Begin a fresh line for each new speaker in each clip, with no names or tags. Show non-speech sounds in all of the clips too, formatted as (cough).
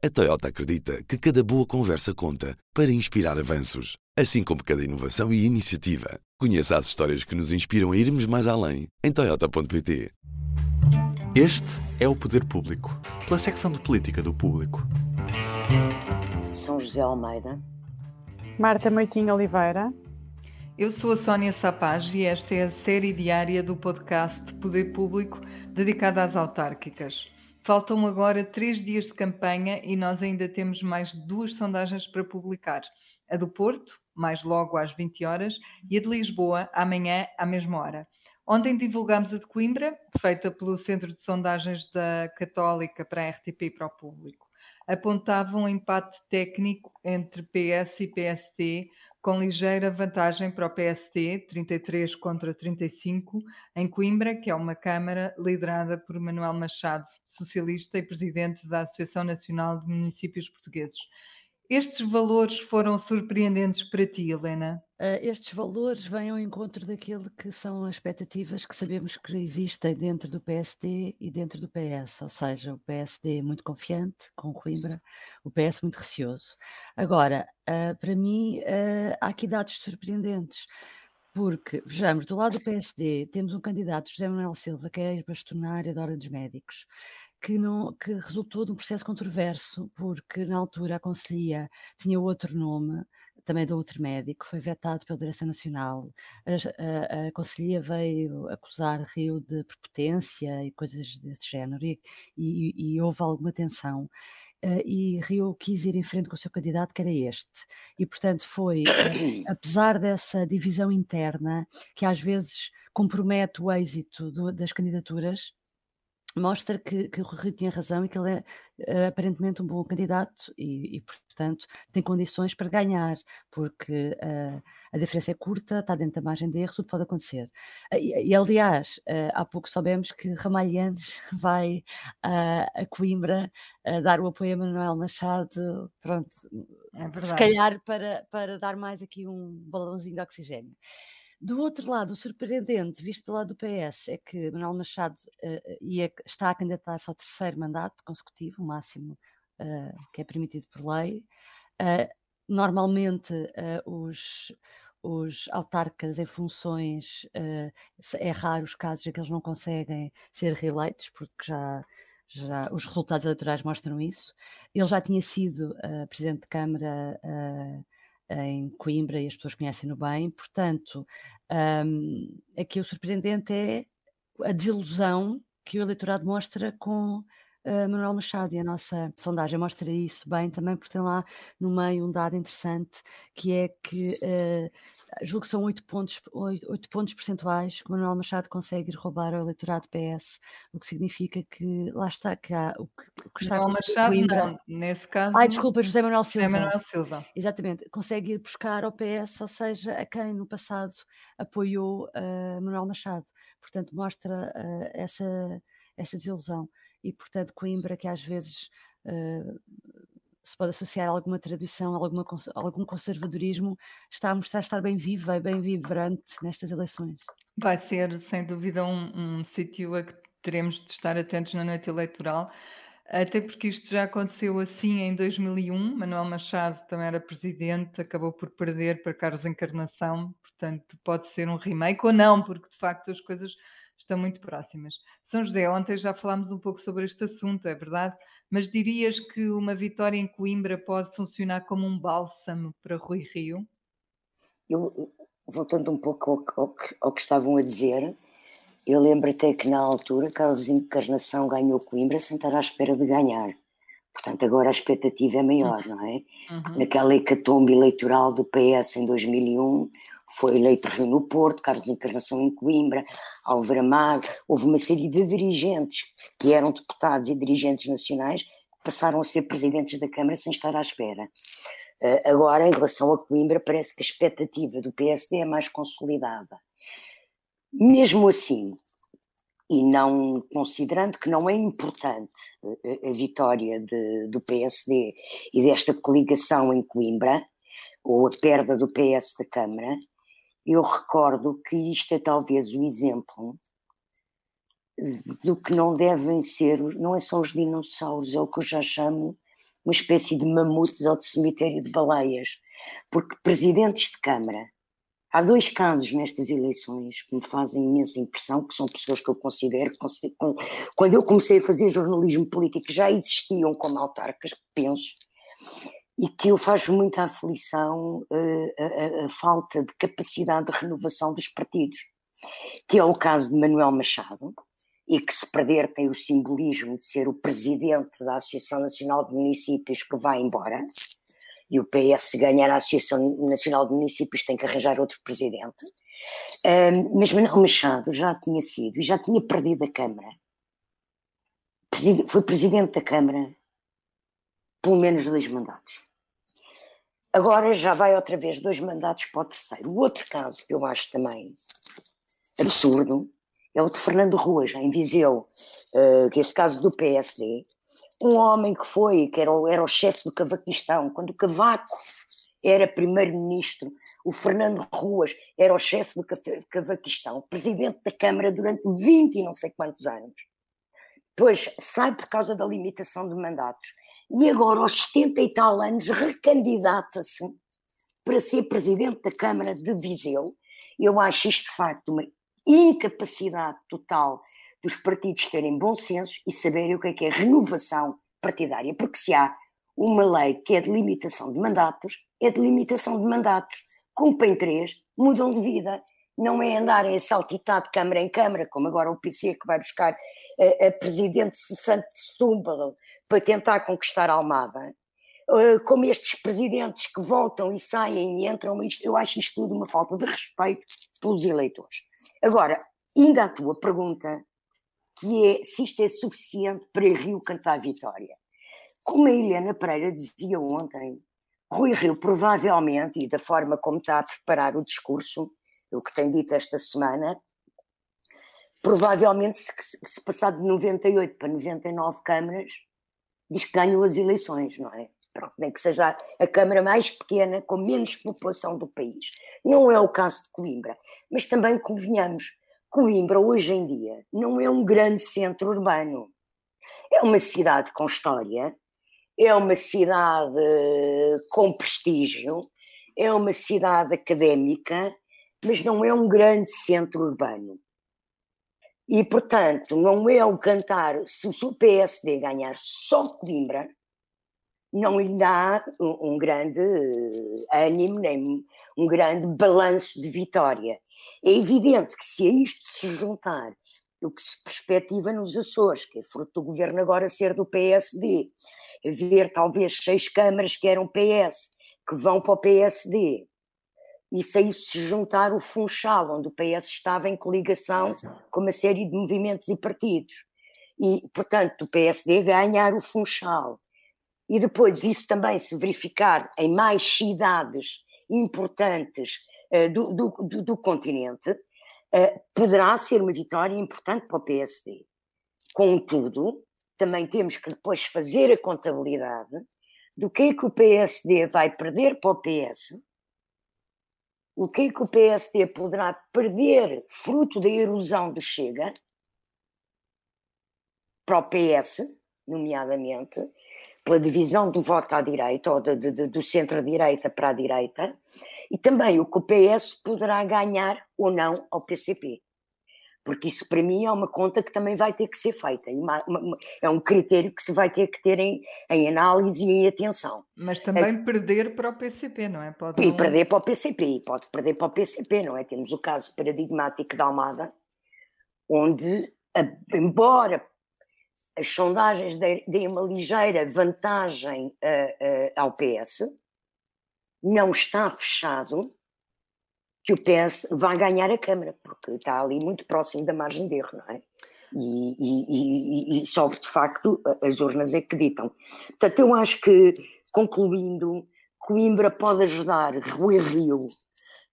A Toyota acredita que cada boa conversa conta para inspirar avanços, assim como cada inovação e iniciativa. Conheça as histórias que nos inspiram a irmos mais além em Toyota.pt.
Este é o Poder Público, pela secção de política do Público.
São José Almeida.
Marta Moitinho Oliveira.
Eu sou a Sónia Sapaz e esta é a série diária do podcast Poder Público dedicada às autárquicas. Faltam agora três dias de campanha e nós ainda temos mais duas sondagens para publicar. A do Porto, mais logo às 20 horas, e a de Lisboa, amanhã, à mesma hora. Ontem divulgámos a de Coimbra, feita pelo Centro de Sondagens da Católica para a RTP e para o público. Apontava um empate técnico entre PS e PSD, com ligeira vantagem para o PST, 33 contra 35, em Coimbra, que é uma Câmara liderada por Manuel Machado, socialista e presidente da Associação Nacional de Municípios Portugueses. Estes valores foram surpreendentes para ti, Helena?
Uh, estes valores vêm ao encontro daquilo que são as expectativas que sabemos que existem dentro do PSD e dentro do PS, ou seja, o PSD muito confiante com Coimbra, o PS muito receoso. Agora, uh, para mim, uh, há aqui dados surpreendentes. Porque, vejamos, do lado do PSD temos um candidato, José Manuel Silva, que é ex-bastonário da Ordem dos Médicos, que, não, que resultou de um processo controverso, porque na altura a Conselhia tinha outro nome, também de outro médico, foi vetado pela Direção Nacional. A, a, a Conselhia veio acusar Rio de prepotência e coisas desse género, e, e, e houve alguma tensão. Uh, e Rio quis ir em frente com o seu candidato, que era este. E, portanto, foi, uh, (coughs) apesar dessa divisão interna, que às vezes compromete o êxito do, das candidaturas, mostra que, que o Rui tinha razão e que ele é uh, aparentemente um bom candidato e, e, portanto, tem condições para ganhar, porque uh, a diferença é curta, está dentro da margem de erro, tudo pode acontecer. Uh, e, e, aliás, há pouco soubemos que Ramalhianes (laughs) vai a Coimbra dar o apoio a Manuel Machado, pronto, é se calhar para, para dar mais aqui um balãozinho de oxigênio. Do outro lado, o surpreendente, visto pelo lado do PS, é que Manuel Machado uh, ia, está a candidatar-se ao terceiro mandato consecutivo, o máximo uh, que é permitido por lei. Uh, normalmente, os, os autarcas em funções, é raro os casos em que eles não conseguem ser reeleitos, porque já já os resultados eleitorais mostram isso. Ele já tinha sido uh, presidente de Câmara uh, em Coimbra e as pessoas conhecem-no bem, portanto, um, aqui o surpreendente é a desilusão que o eleitorado mostra com uh, Manuel Machado e a nossa sondagem mostra isso bem também, porque tem lá no meio um dado interessante que é que uh, julgo que são oito pontos, oito pontos percentuais que Manuel Machado consegue roubar ao eleitorado PS, o que significa que lá está, que há o que, o que está
Manuel Machado, Coimbra. Não, nesse caso.
Ai, desculpa, José Manuel Silva.
José Manuel Silva.
Exatamente, consegue ir buscar ao PS, ou seja, a quem no passado apoiou uh, Manuel Machado. Portanto, mostra uh, essa, essa desilusão e, portanto, Coimbra, que às vezes uh, se pode associar a alguma tradição, a alguma, algum conservadorismo, está a mostrar estar bem viva e bem vibrante nestas eleições.
Vai ser, sem dúvida, um, um sítio a que teremos de estar atentos na noite eleitoral. Até porque isto já aconteceu assim em 2001. Manuel Machado também era presidente, acabou por perder para Carlos Encarnação, portanto, pode ser um remake ou não, porque de facto as coisas estão muito próximas. São José, ontem já falámos um pouco sobre este assunto, é verdade? Mas dirias que uma vitória em Coimbra pode funcionar como um bálsamo para Rui Rio?
Eu, voltando um pouco ao, ao, ao que estavam a dizer, eu lembro até que na altura Carlos Encarnação ganhou Coimbra sem estar à espera de ganhar. Portanto, agora a expectativa é maior, não é? Uhum. Naquela hecatombe eleitoral do PS em 2001, foi eleito Rio no Porto, Carlos Encarnação em Coimbra, Álvaro Amado, houve uma série de dirigentes que eram deputados e dirigentes nacionais que passaram a ser presidentes da Câmara sem estar à espera. Uh, agora, em relação a Coimbra, parece que a expectativa do PSD é mais consolidada. Mesmo assim, e não considerando que não é importante a, a vitória de, do PSD e desta coligação em Coimbra, ou a perda do PS da Câmara, eu recordo que isto é talvez o exemplo do que não devem ser, não é só os dinossauros, é o que eu já chamo uma espécie de mamutes ou de cemitério de baleias, porque presidentes de Câmara, há dois casos nestas eleições que me fazem imensa impressão, que são pessoas que eu considero, quando eu comecei a fazer jornalismo político já existiam como autarcas, penso, e que eu faz muita aflição uh, a, a, a, falta de capacidade de renovação dos partidos, que é o caso de Manuel Machado, e que se perder tem o simbolismo de ser o presidente da Associação Nacional de Municípios que vai embora, e o PS ganhar a Associação Nacional de Municípios tem que arranjar outro presidente, um, mas Manuel Machado já tinha sido, e já tinha perdido a Câmara, foi presidente da Câmara pelo menos dois mandatos. Agora já vai outra vez dois mandatos para o terceiro. O outro caso que eu acho também absurdo é o de Fernando Ruas, em Viseu, uh, que esse caso do PSD, um homem que foi, que era o, era o chefe do Cavaquistão, quando o Cavaco era primeiro-ministro, o Fernando Ruas era o chefe do Cavaquistão, presidente da Câmara durante 20 e não sei quantos anos. Depois sai por causa da limitação de mandatos e agora, aos 70 e tal anos, recandidata-se para ser presidente da Câmara de Viseu. Eu acho isto de facto uma incapacidade total dos partidos terem bom senso e saberem o que é que é renovação partidária, porque se há uma lei que é de limitação de mandatos, é de limitação de mandatos. Cumprem três, mudam de vida. Não é andarem a saltitar de Câmara em Câmara, como agora o PC que vai buscar a, a presidente cessante de Setúbal para tentar conquistar a Almada, uh, como estes presidentes que voltam e saem e entram, isto, eu acho isto tudo uma falta de respeito pelos eleitores. Agora, ainda a tua pergunta, que é se isto é suficiente para Rio cantar vitória. Como a Helena Pereira dizia ontem, Rui Rio provavelmente, e da forma como está a preparar o discurso, o que tem dito esta semana, provavelmente se, se passar de 98 para 99 câmaras, diz que ganham as eleições, não é? Pronto, nem que seja a Câmara mais pequena, com menos população do país. Não é o caso de Coimbra. Mas também convenhamos, Coimbra hoje em dia não é um grande centro urbano. É uma cidade com história, é uma cidade com prestígio, é uma cidade académica, mas não é um grande centro urbano. E, portanto, não é o cantar, se o PSD ganhar só Coimbra, não lhe dá um, um grande ânimo, nem um grande balanço de vitória. É evidente que se a isto se juntar o que se perspectiva nos Açores, que é fruto do governo agora ser do PSD, ver talvez seis câmaras que eram PS, que vão para o PSD, e se isso se juntar o Funchal, onde o PS estava em coligação com uma série de movimentos e partidos. E, portanto, o PSD ganhar o Funchal. E depois isso também se verificar em mais cidades importantes uh, do, do, do, do, continente, uh, poderá ser uma vitória importante para o PSD. Contudo, também temos que depois fazer a contabilidade do que é que o PSD vai perder para o PS o que é que o PSD poderá perder fruto da erosão do Chega para o PS, nomeadamente, pela divisão do voto à direita, ou de, de, do centro-direita para a direita, e também o que o PS poderá ganhar ou não ao PCP porque isso para mim é uma conta que também vai ter que ser feita, uma, uma, é um critério que se vai ter que ter em, em análise e em atenção.
Mas também é, perder para o PCP, não é?
Pode e perder para o PCP, pode perder para o PCP, não é? Temos o caso paradigmático da Almada, onde, embora as sondagens deem uma ligeira vantagem uh, uh, ao PS, não está fechado que o PS vai ganhar a Câmara, porque está ali muito próximo da margem de erro, não é? E, e, e, e de facto as urnas é que ditam. Portanto, eu acho que, concluindo, Coimbra pode ajudar Rui Rio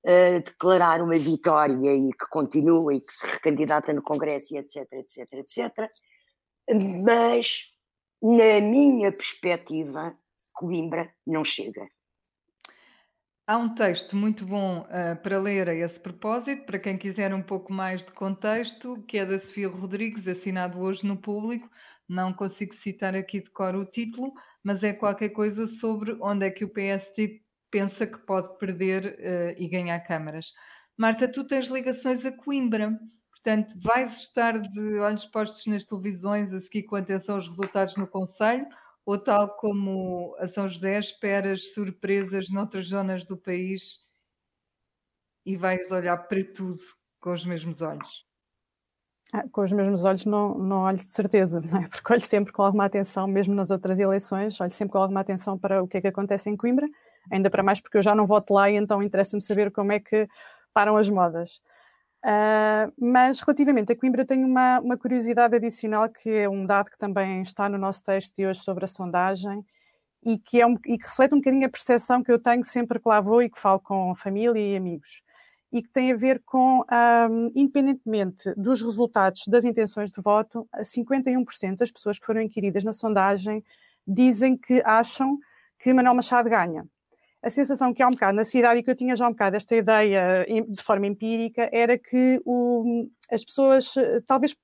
a declarar uma vitória e que continua e que se recandidata no Congresso, etc, etc, etc. Mas, na minha perspectiva, Coimbra não chega.
Há um texto muito bom uh, para ler a esse propósito, para quem quiser um pouco mais de contexto, que é da Sofia Rodrigues, assinado hoje no público. Não consigo citar aqui de cor o título, mas é qualquer coisa sobre onde é que o PST pensa que pode perder uh, e ganhar câmaras. Marta, tu tens ligações a Coimbra, portanto, vais estar de olhos postos nas televisões a seguir com atenção os resultados no Conselho, ou tal como a São José, esperas surpresas noutras zonas do país e vais olhar para tudo com os mesmos olhos?
Ah, com os mesmos olhos não, não olho de certeza, não é? porque olho sempre com alguma atenção, mesmo nas outras eleições, olho sempre com alguma atenção para o que é que acontece em Coimbra, ainda para mais porque eu já não voto lá e então interessa-me saber como é que param as modas. Uh, mas relativamente a Coimbra tenho uma, uma curiosidade adicional que é um dado que também está no nosso texto de hoje sobre a sondagem e que, é um, e que reflete um bocadinho a percepção que eu tenho sempre que lá vou e que falo com família e amigos e que tem a ver com, um, independentemente dos resultados das intenções de voto, 51% das pessoas que foram inquiridas na sondagem dizem que acham que Manuel Machado ganha a sensação que há um bocado na cidade, e que eu tinha já um bocado esta ideia de forma empírica, era que o, as pessoas, talvez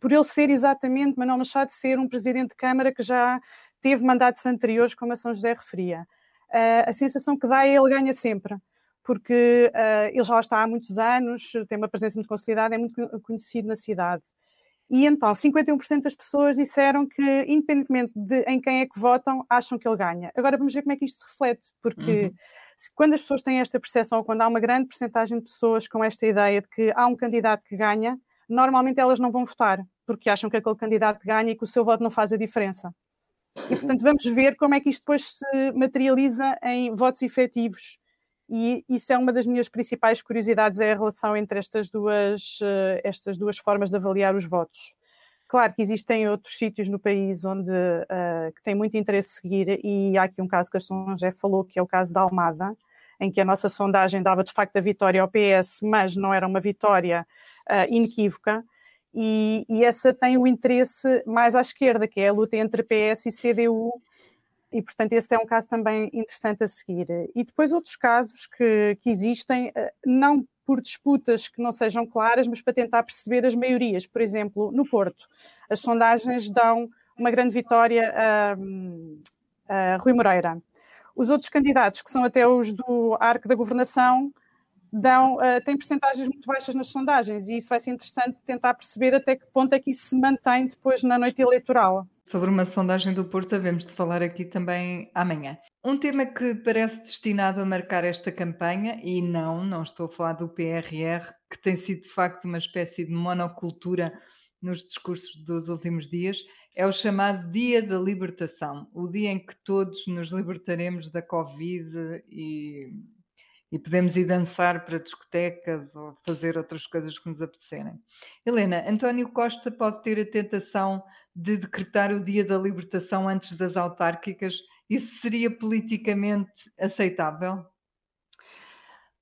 por ele ser exatamente, Manuel Machado ser um presidente de Câmara que já teve mandatos anteriores, como a São José referia, uh, a sensação que dá é ele ganha sempre, porque uh, ele já está há muitos anos, tem uma presença muito consolidada, é muito conhecido na cidade. E então, 51% das pessoas disseram que, independentemente de em quem é que votam, acham que ele ganha. Agora vamos ver como é que isto se reflete, porque uhum. se, quando as pessoas têm esta percepção, ou quando há uma grande percentagem de pessoas com esta ideia de que há um candidato que ganha, normalmente elas não vão votar, porque acham que aquele candidato ganha e que o seu voto não faz a diferença. E, portanto, vamos ver como é que isto depois se materializa em votos efetivos e isso é uma das minhas principais curiosidades, é a relação entre estas duas, uh, estas duas formas de avaliar os votos. Claro que existem outros sítios no país onde uh, que tem muito interesse seguir, e há aqui um caso que a José falou, que é o caso da Almada, em que a nossa sondagem dava de facto a vitória ao PS, mas não era uma vitória uh, inequívoca, e, e, essa tem o interesse mais à esquerda, que é a luta entre PS e CDU, e, portanto, esse é um caso também interessante a seguir. E depois outros casos que, que existem, eh, não por disputas que não sejam claras, mas para tentar perceber as maiorias. Por exemplo, no Porto, as sondagens dão uma grande vitória a, a Rui Moreira. Os outros candidatos, que são até os do arco da governação, dão, uh, têm percentagens muito baixas nas sondagens e isso vai ser interessante tentar perceber até que ponto é que isso se mantém depois na noite eleitoral.
Sobre uma sondagem do Porto, havemos de falar aqui também amanhã. Um tema que parece destinado a marcar esta campanha, e não, não estou a falar do PRR, que tem sido de facto uma espécie de monocultura nos discursos dos últimos dias, é o chamado Dia da Libertação, o dia em que todos nos libertaremos da Covid e, e podemos ir dançar para discotecas ou fazer outras coisas que nos apetecerem. Helena, António Costa pode ter a tentação de decretar o dia da libertação antes das autárquicas, isso seria politicamente aceitável?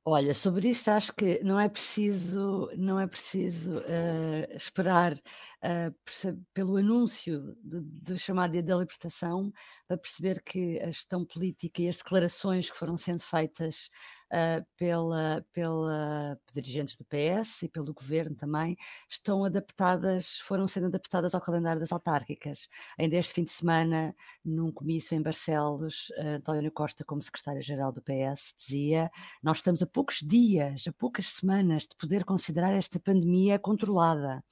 Olha, sobre isto acho que não é preciso, não é preciso uh, esperar uh, pelo anúncio do, do, chamado Dia da Libertação para perceber que a gestão política e as declarações que foram sendo feitas uh, pela, pela dirigentes do PS e pelo governo também, estão adaptadas, foram sendo adaptadas ao calendário das autárquicas. Ainda este fim de semana, num comício em Barcelos, uh, António Costa, como secretário-geral do PS, dizia: Nós estamos a poucos dias, a poucas semanas de poder considerar esta pandemia controlada.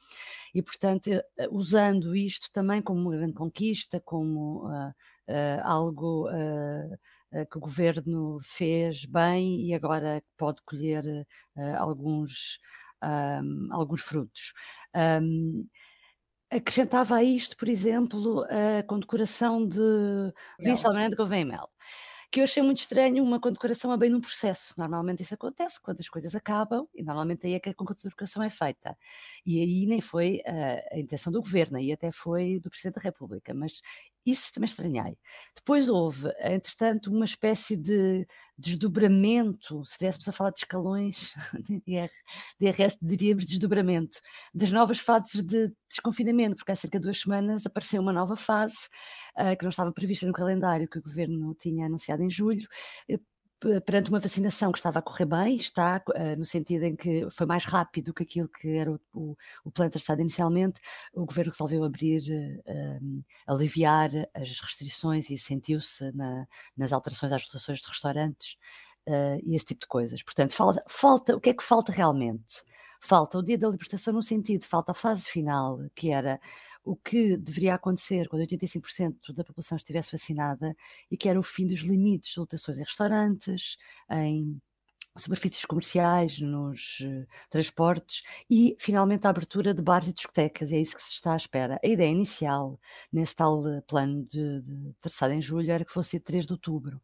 E, portanto, eh, usando isto também como uma grande conquista, como uh, uh, algo uh, que o governo fez bem e agora pode colher uh, alguns, um, alguns frutos. Um, acrescentava a isto, por exemplo, a condecoração de vice-almirante Gouveia Mel que eu achei muito estranho uma condecoração a bem num processo. Normalmente isso acontece quando as coisas acabam e normalmente aí é que a condecoração é feita. E aí nem foi a, a intenção do governo, aí até foi do Presidente da República, mas isso também estranhei. Depois houve, entretanto, uma espécie de desdobramento, se estivéssemos a falar de escalões (laughs) de, IRS, diríamos desdobramento, das novas fases de desconfinamento, porque há cerca de duas semanas apareceu uma nova fase uh, que não estava prevista no calendário que o governo tinha anunciado em julho, perante uma vacinação que estava a correr bem, está uh, no sentido em que foi mais rápido do que aquilo que era o, o, o plano traçado inicialmente, o governo resolveu abrir, uh, aliviar as restrições e sentiu-se na, nas alterações às rotações de restaurantes uh, e esse tipo de coisas. Portanto, falta, o que é que falta realmente? Falta o dia da libertação no sentido, falta a fase final, que era o que deveria acontecer quando 85% da população estivesse vacinada e que era o fim dos limites de lotações em restaurantes, em superfícies comerciais, nos uh, transportes e, finalmente, a abertura de bares e discotecas. É isso que se está à espera. A ideia inicial, nesse tal uh, plano de, de em julho, era que fosse 3 de outubro.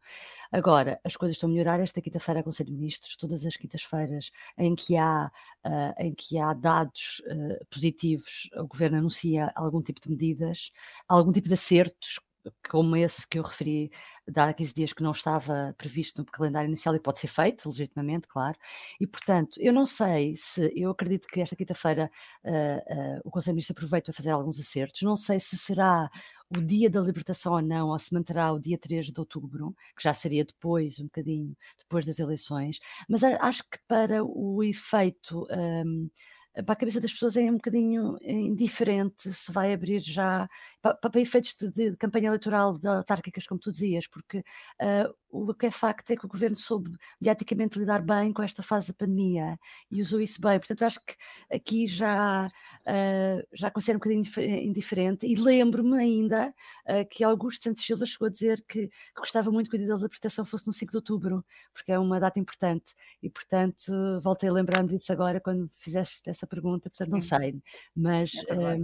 Agora, as coisas estão a melhorar. Esta quinta-feira, Conselho de Ministros, todas as quintas-feiras em que há, uh, em que há dados positivos, o Governo anuncia algum tipo de medidas, algum tipo de acertos como esse que eu referi de há 15 dias que não estava previsto no calendário inicial e pode ser feito legitimamente, claro. E, portanto, eu não sei se, eu acredito que esta quinta-feira uh, uh, o Conselho de Ministros aproveita para fazer alguns acertos, não sei se será o dia da libertação ou não, ou se manterá o dia 3 de outubro, que já seria depois, um bocadinho depois das eleições, mas acho que para o efeito. Um, para a cabeça das pessoas é um bocadinho indiferente se vai abrir já para, para efeitos de, de, campanha eleitoral de autárquicas, como tu dizias, porque uh, o que é facto é que o governo soube mediaticamente lidar bem com esta fase da pandemia e usou isso bem. Portanto, acho que aqui já, uh, já considero um bocadinho indiferente. E lembro-me ainda uh, que Augusto Santos Silva chegou a dizer que, que, gostava muito que o dia da libertação fosse no 5 de outubro, porque é uma data importante. E, portanto, voltei a lembrar-me disso agora quando fizeste essa pergunta. Portanto, não sei. Mas, é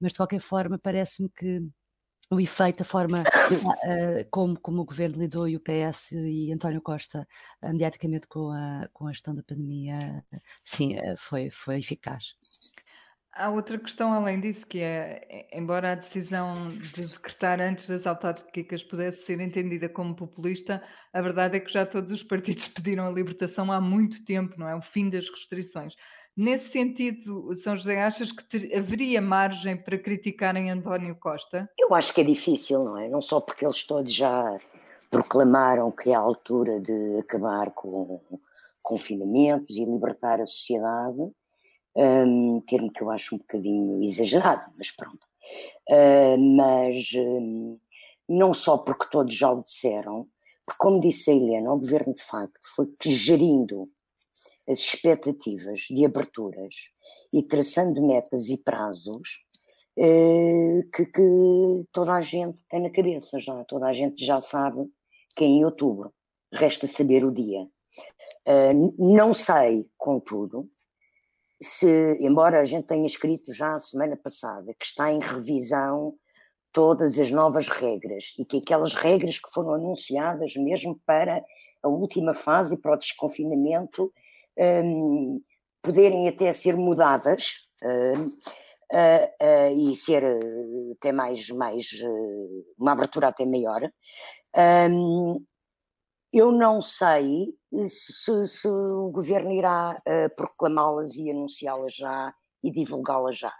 mas de qualquer forma, parece-me que o efeito, a forma (coughs) uh, como, como o governo lidou e o PS e António Costa uh, mediaticamente com a, com a gestão da pandemia, sim, uh, foi, foi eficaz.
Há outra questão além disso, que é, embora a decisão de decretar antes das autárquicas pudesse ser entendida como populista, a verdade é que já todos os partidos (laughs) pediram a libertação há muito tempo, não é? O fim das restrições. Nesse sentido, São José, achas que ter, haveria margem para criticarem António Costa?
Eu acho que é difícil, não é? Não só porque eles todos já proclamaram que é a altura de acabar com confinamentos e libertar a sociedade, um termo que eu acho um bocadinho exagerado, mas pronto. Uh, mas um, não só porque todos já o disseram, porque, como disse a Helena, o governo de facto foi gerindo as expectativas de aberturas e traçando metas e prazos eh, que, que, toda a gente tem na cabeça já, toda a gente já sabe que é em outubro, resta saber o dia. Uh, não sei, contudo, se, embora a gente tenha escrito já a semana passada que está em revisão todas as novas regras e que aquelas regras que foram anunciadas mesmo para a última fase, para o desconfinamento, um, poderem até ser mudadas uh, uh, e ser até mais, mais uma abertura até maior. Um, eu não sei se, se o governo irá proclamá-las e anunciá-las já e divulgá-las já.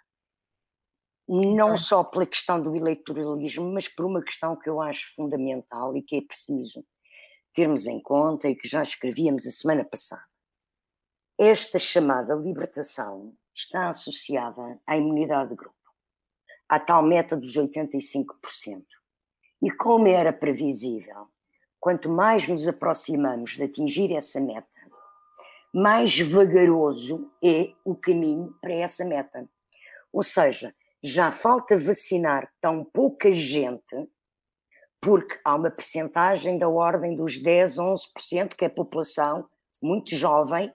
Não só pela questão do eleitoralismo, mas por uma questão que eu acho fundamental e que é preciso termos em conta e que já escrevíamos a semana passada. Esta chamada libertação está associada à imunidade de grupo, à tal meta dos 85%. E como era previsível, quanto mais nos aproximamos de atingir essa meta, mais vagaroso é o caminho para essa meta. Ou seja, já falta vacinar tão pouca gente, porque há uma percentagem da ordem dos 10, 11%, que é a população muito jovem,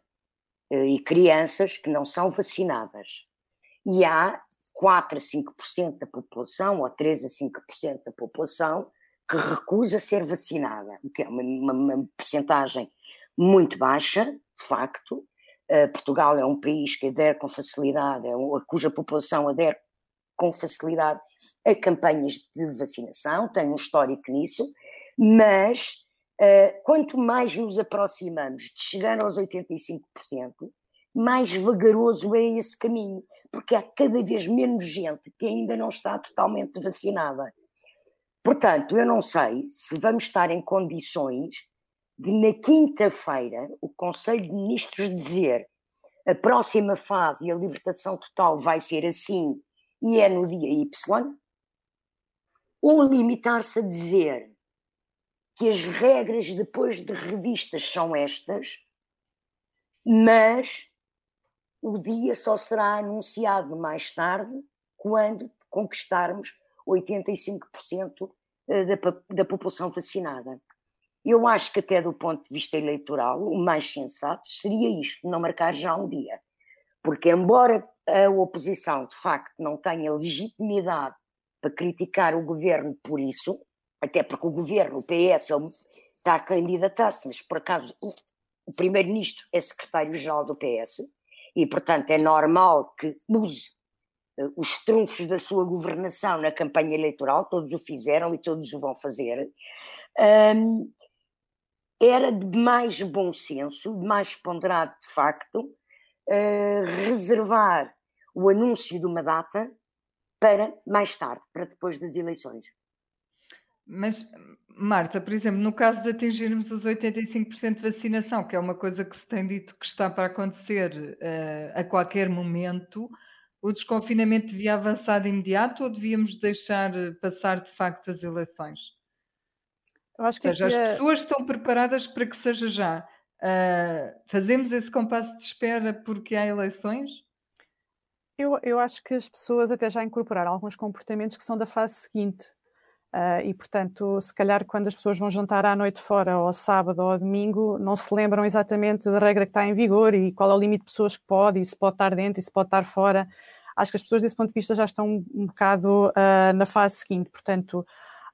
e crianças que não são vacinadas. E há 4 a 5% da população, ou 3 a 5% da população, que recusa ser vacinada, o que é uma, uma, uma percentagem muito baixa, de facto. Uh, Portugal é um país que adere com facilidade, é um, cuja população adere com facilidade a campanhas de vacinação, tem um histórico nisso, mas quanto mais nos aproximamos de chegar aos 85%, mais vagaroso é esse caminho, porque há cada vez menos gente que ainda não está totalmente vacinada. Portanto, eu não sei se vamos estar em condições de na quinta-feira o Conselho de Ministros dizer a próxima fase e a libertação total vai ser assim e é no dia Y, ou limitar-se a dizer que as regras depois de revistas são estas, mas o dia só será anunciado mais tarde quando conquistarmos 85% eh, da, da população vacinada. Eu acho que, até do ponto de vista eleitoral, o mais sensato seria isto, não marcar já um dia. Porque, embora a oposição, de facto, não tenha legitimidade para criticar o governo por isso, até porque o governo, o PS, está a candidatar-se, mas por acaso o, o primeiro-ministro é secretário-geral do PS, e, portanto, é normal que use uh, os trunfos da sua governação na campanha eleitoral, todos o fizeram e todos o vão fazer. Era de mais bom senso, de mais ponderado de facto, uh, reservar o anúncio de uma data para mais tarde, para depois das eleições.
Mas, Marta, por exemplo, no caso de atingirmos os 85% de vacinação, que é uma coisa que se tem dito que está para acontecer uh, a qualquer momento, o desconfinamento devia avançar de imediato ou devíamos deixar passar de facto as eleições?
Eu acho que
seja, as
é...
pessoas estão preparadas para que seja já. Uh, fazemos esse compasso de espera porque há eleições?
Eu, eu acho que as pessoas até já incorporaram alguns comportamentos que são da fase seguinte. Uh, e, portanto, se calhar quando as pessoas vão jantar à noite fora, ou sábado ou domingo, não se lembram exatamente da regra que está em vigor e qual é o limite de pessoas que pode, e se pode estar dentro e se pode estar fora. Acho que as pessoas, desse ponto de vista, já estão um, um bocado uh, na fase seguinte. Portanto,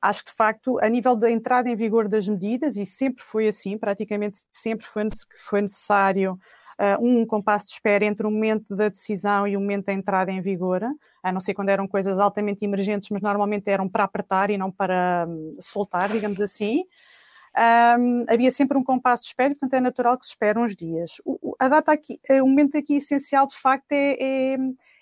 Acho que, de facto, a nível da entrada em vigor das medidas, e sempre foi assim, praticamente sempre foi, foi necessário uh, um compasso de espera entre o momento da decisão e o momento da entrada em vigor, a não ser quando eram coisas altamente emergentes, mas normalmente eram para apertar e não para um, soltar, digamos assim. Um, havia sempre um compasso de espera, portanto é natural que se espere uns dias. O, a data aqui, o momento aqui essencial, de facto, é, é,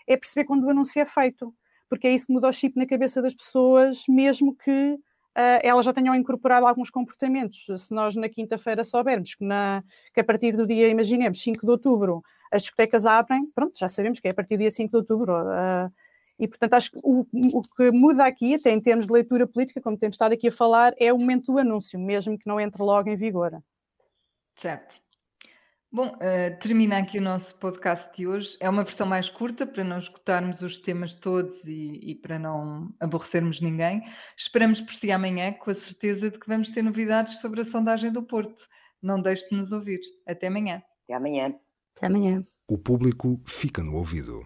é perceber quando o anúncio é feito porque é isso que muda o chip na cabeça das pessoas, mesmo que uh, elas já tenham incorporado alguns comportamentos. Se nós na quinta-feira soubermos que, na, que a partir do dia, imaginemos, 5 de outubro, as discotecas abrem, pronto, já sabemos que é a partir do dia 5 de outubro. Uh, e, portanto, acho que o, o, que muda aqui, até em termos de leitura política, como temos estado aqui a falar, é o momento do anúncio, mesmo que não entre logo em vigor.
Certo. Bom, uh, termina aqui o nosso podcast de hoje. É uma versão mais curta para não esgotarmos os temas todos e, e, para não aborrecermos ninguém. Esperamos por si amanhã com a certeza de que vamos ter novidades sobre a sondagem do Porto. Não deixe de nos ouvir. Até amanhã.
Até amanhã.
Até amanhã.
O público fica no ouvido.